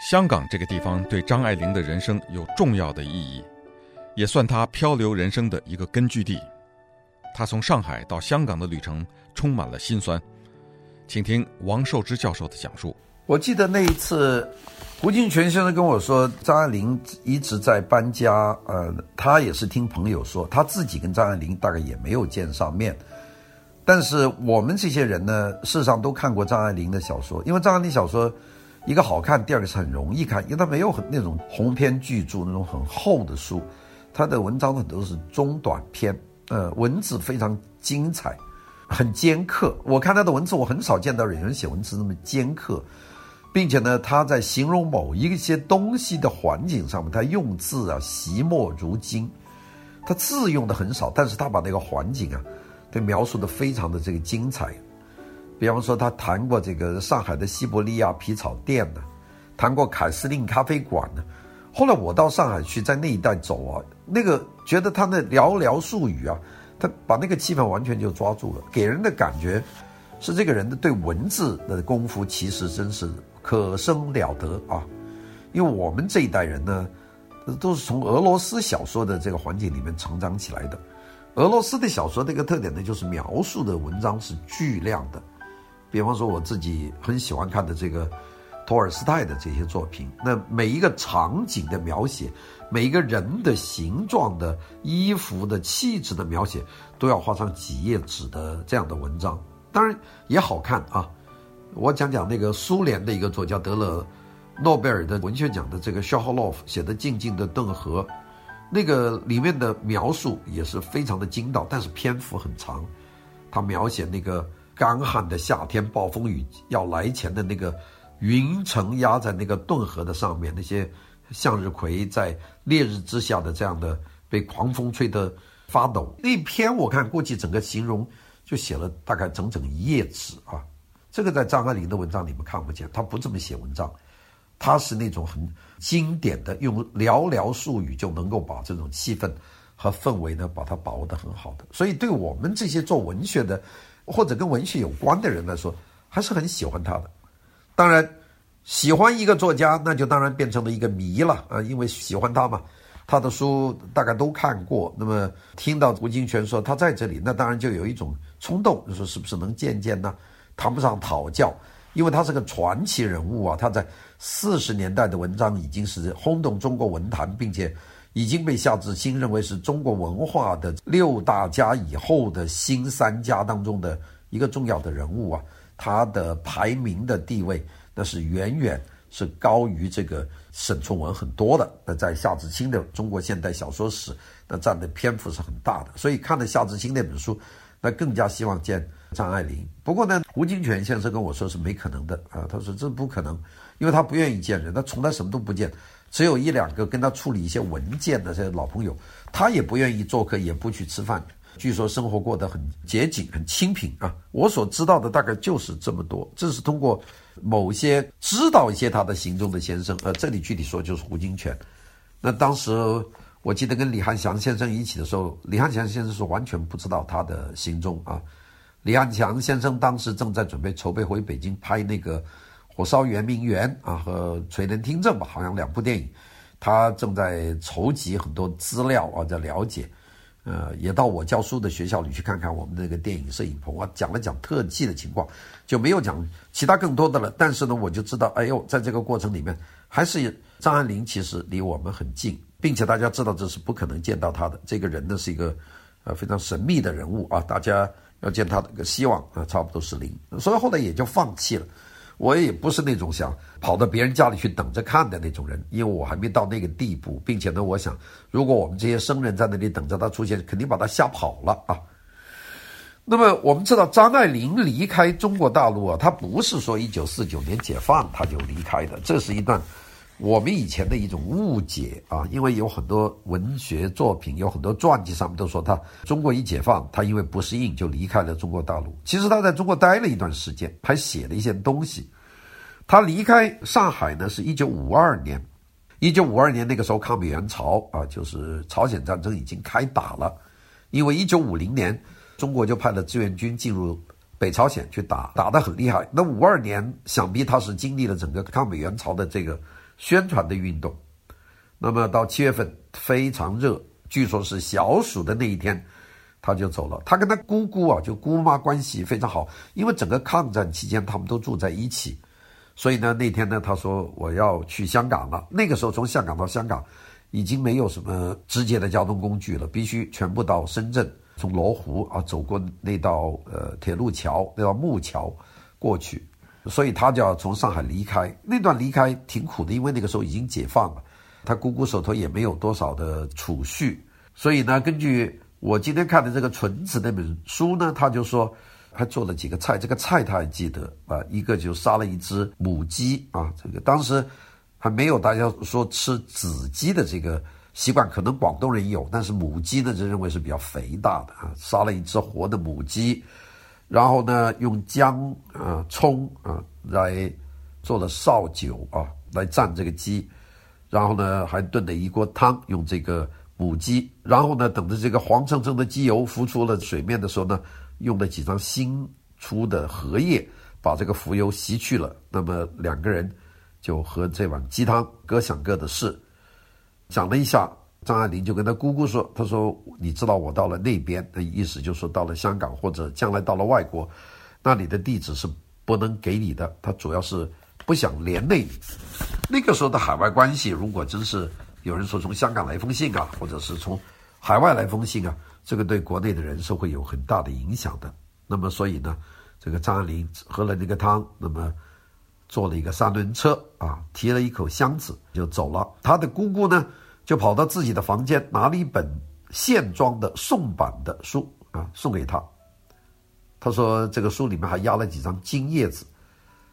香港这个地方对张爱玲的人生有重要的意义，也算她漂流人生的一个根据地。她从上海到香港的旅程充满了辛酸，请听王寿之教授的讲述。我记得那一次，胡金铨先生跟我说，张爱玲一直在搬家。呃，他也是听朋友说，他自己跟张爱玲大概也没有见上面。但是我们这些人呢，事实上都看过张爱玲的小说，因为张爱玲小说一个好看，第二个是很容易看，因为它没有很那种鸿篇巨著那种很厚的书，他的文章很多都是中短篇，呃，文字非常精彩，很尖刻。我看他的文字，我很少见到有人写文字那么尖刻。并且呢，他在形容某一些东西的环境上面，他用字啊，惜墨如金。他字用的很少，但是他把那个环境啊，都描述的非常的这个精彩。比方说，他谈过这个上海的西伯利亚皮草店呢，谈过凯司令咖啡馆呢。后来我到上海去，在那一带走啊，那个觉得他那寥寥数语啊，他把那个气氛完全就抓住了，给人的感觉是这个人的对文字的功夫其实真是。可生了得啊！因为我们这一代人呢，都是从俄罗斯小说的这个环境里面成长起来的。俄罗斯的小说的一个特点呢，就是描述的文章是巨量的。比方说，我自己很喜欢看的这个托尔斯泰的这些作品，那每一个场景的描写，每一个人的形状的衣服的气质的描写，都要画上几页纸的这样的文章，当然也好看啊。我讲讲那个苏联的一个作家得了诺贝尔的文学奖的这个肖霍洛夫写的《静静的顿河》，那个里面的描述也是非常的精到，但是篇幅很长。他描写那个干旱的夏天，暴风雨要来前的那个云层压在那个顿河的上面，那些向日葵在烈日之下的这样的被狂风吹得发抖。那篇我看估计整个形容就写了大概整整一页纸啊。这个在张爱玲的文章里面看不见，她不这么写文章，她是那种很经典的，用寥寥数语就能够把这种气氛和氛围呢，把它把握得很好的。所以对我们这些做文学的或者跟文学有关的人来说，还是很喜欢他的。当然，喜欢一个作家，那就当然变成了一个迷了啊，因为喜欢他嘛，他的书大概都看过。那么听到胡金銓说他在这里，那当然就有一种冲动，就说是不是能见见呢？谈不上讨教，因为他是个传奇人物啊！他在四十年代的文章已经是轰动中国文坛，并且已经被夏志清认为是中国文化的六大家以后的新三家当中的一个重要的人物啊！他的排名的地位那是远远是高于这个沈从文很多的。那在夏志清的中国现代小说史，那占的篇幅是很大的。所以看了夏志清那本书，那更加希望见。张爱玲，不过呢，胡金铨先生跟我说是没可能的啊，他说这不可能，因为他不愿意见人，他从来什么都不见，只有一两个跟他处理一些文件的这些老朋友，他也不愿意做客，也不去吃饭，据说生活过得很节俭、很清贫啊。我所知道的大概就是这么多，这是通过某些知道一些他的行踪的先生，呃，这里具体说就是胡金铨。那当时我记得跟李汉祥先生一起的时候，李汉祥先生是完全不知道他的行踪啊。李汉祥先生当时正在准备筹备回北京拍那个《火烧圆明园》啊和《垂帘听政》吧，好像两部电影，他正在筹集很多资料啊，在了解，呃，也到我教书的学校里去看看我们那个电影摄影棚啊，讲了讲特技的情况，就没有讲其他更多的了。但是呢，我就知道，哎呦，在这个过程里面，还是张爱玲其实离我们很近，并且大家知道这是不可能见到他的。这个人呢是一个呃非常神秘的人物啊，大家。要见他的个希望啊，差不多是零，所以后来也就放弃了。我也不是那种想跑到别人家里去等着看的那种人，因为我还没到那个地步，并且呢，我想如果我们这些生人在那里等着他出现，肯定把他吓跑了啊。那么我们知道张爱玲离开中国大陆啊，她不是说一九四九年解放她就离开的，这是一段。我们以前的一种误解啊，因为有很多文学作品，有很多传记上面都说他中国一解放，他因为不适应就离开了中国大陆。其实他在中国待了一段时间，还写了一些东西。他离开上海呢，是一九五二年。一九五二年那个时候，抗美援朝啊，就是朝鲜战争已经开打了。因为一九五零年，中国就派了志愿军进入北朝鲜去打，打得很厉害。那五二年，想必他是经历了整个抗美援朝的这个。宣传的运动。那么到七月份非常热，据说是小暑的那一天，他就走了。他跟他姑姑啊，就姑妈关系非常好，因为整个抗战期间他们都住在一起，所以呢那天呢他说我要去香港了。那个时候从香港到香港已经没有什么直接的交通工具了，必须全部到深圳，从罗湖啊走过那道呃铁路桥，那道木桥过去，所以他就要从上海离开。那段离开挺苦的，因为那个时候已经解放了。他姑姑手头也没有多少的储蓄，所以呢，根据我今天看的这个《纯子》那本书呢，他就说还做了几个菜，这个菜他还记得啊，一个就杀了一只母鸡啊，这个当时还没有大家说吃子鸡的这个习惯，可能广东人有，但是母鸡呢就认为是比较肥大的啊，杀了一只活的母鸡，然后呢用姜啊、葱啊来做了绍酒啊，来蘸这个鸡。然后呢，还炖了一锅汤，用这个母鸡。然后呢，等着这个黄澄澄的鸡油浮出了水面的时候呢，用了几张新出的荷叶，把这个浮油吸去了。那么两个人就喝这碗鸡汤，各想各的事。讲了一下，张爱玲就跟他姑姑说：“他说，你知道我到了那边，那意思就是到了香港或者将来到了外国，那里的地址是不能给你的。他主要是。”不想连累你。那个时候的海外关系，如果真是有人说从香港来封信啊，或者是从海外来封信啊，这个对国内的人是会有很大的影响的。那么，所以呢，这个张爱玲喝了那个汤，那么坐了一个三轮车啊，提了一口箱子就走了。他的姑姑呢，就跑到自己的房间，拿了一本线装的宋版的书啊，送给他。他说这个书里面还压了几张金叶子。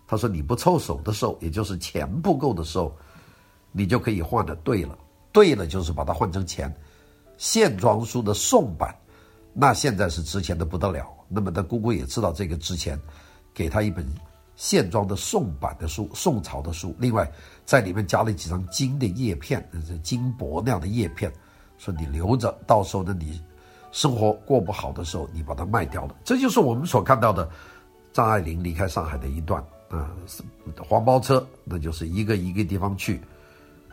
他说：“你不凑手的时候，也就是钱不够的时候，你就可以换的对了。对了，就是把它换成钱。线装书的宋版，那现在是值钱的不得了。那么他姑姑也知道这个值钱，给他一本线装的宋版的书，宋朝的书。另外，在里面加了几张金的叶片，是金箔那样的叶片，说你留着，到时候呢，你生活过不好的时候，你把它卖掉了。这就是我们所看到的张爱玲离开上海的一段。”啊，黄包车，那就是一个一个地方去，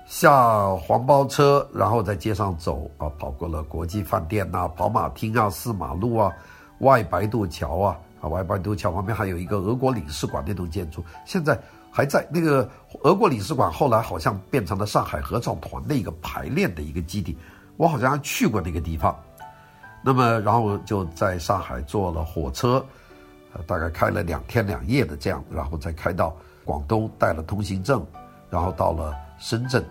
下黄包车，然后在街上走啊，跑过了国际饭店呐、跑马厅啊、四马路啊、外白渡桥啊，啊，外白渡桥旁边还有一个俄国领事馆那种建筑，现在还在。那个俄国领事馆后来好像变成了上海合唱团的一个排练的一个基地，我好像还去过那个地方。那么，然后就在上海坐了火车。大概开了两天两夜的这样，然后再开到广东，带了通行证，然后到了深圳，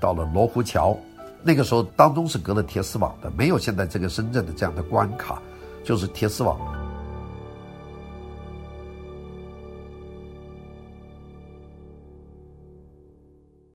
到了罗湖桥。那个时候当中是隔了铁丝网的，没有现在这个深圳的这样的关卡，就是铁丝网。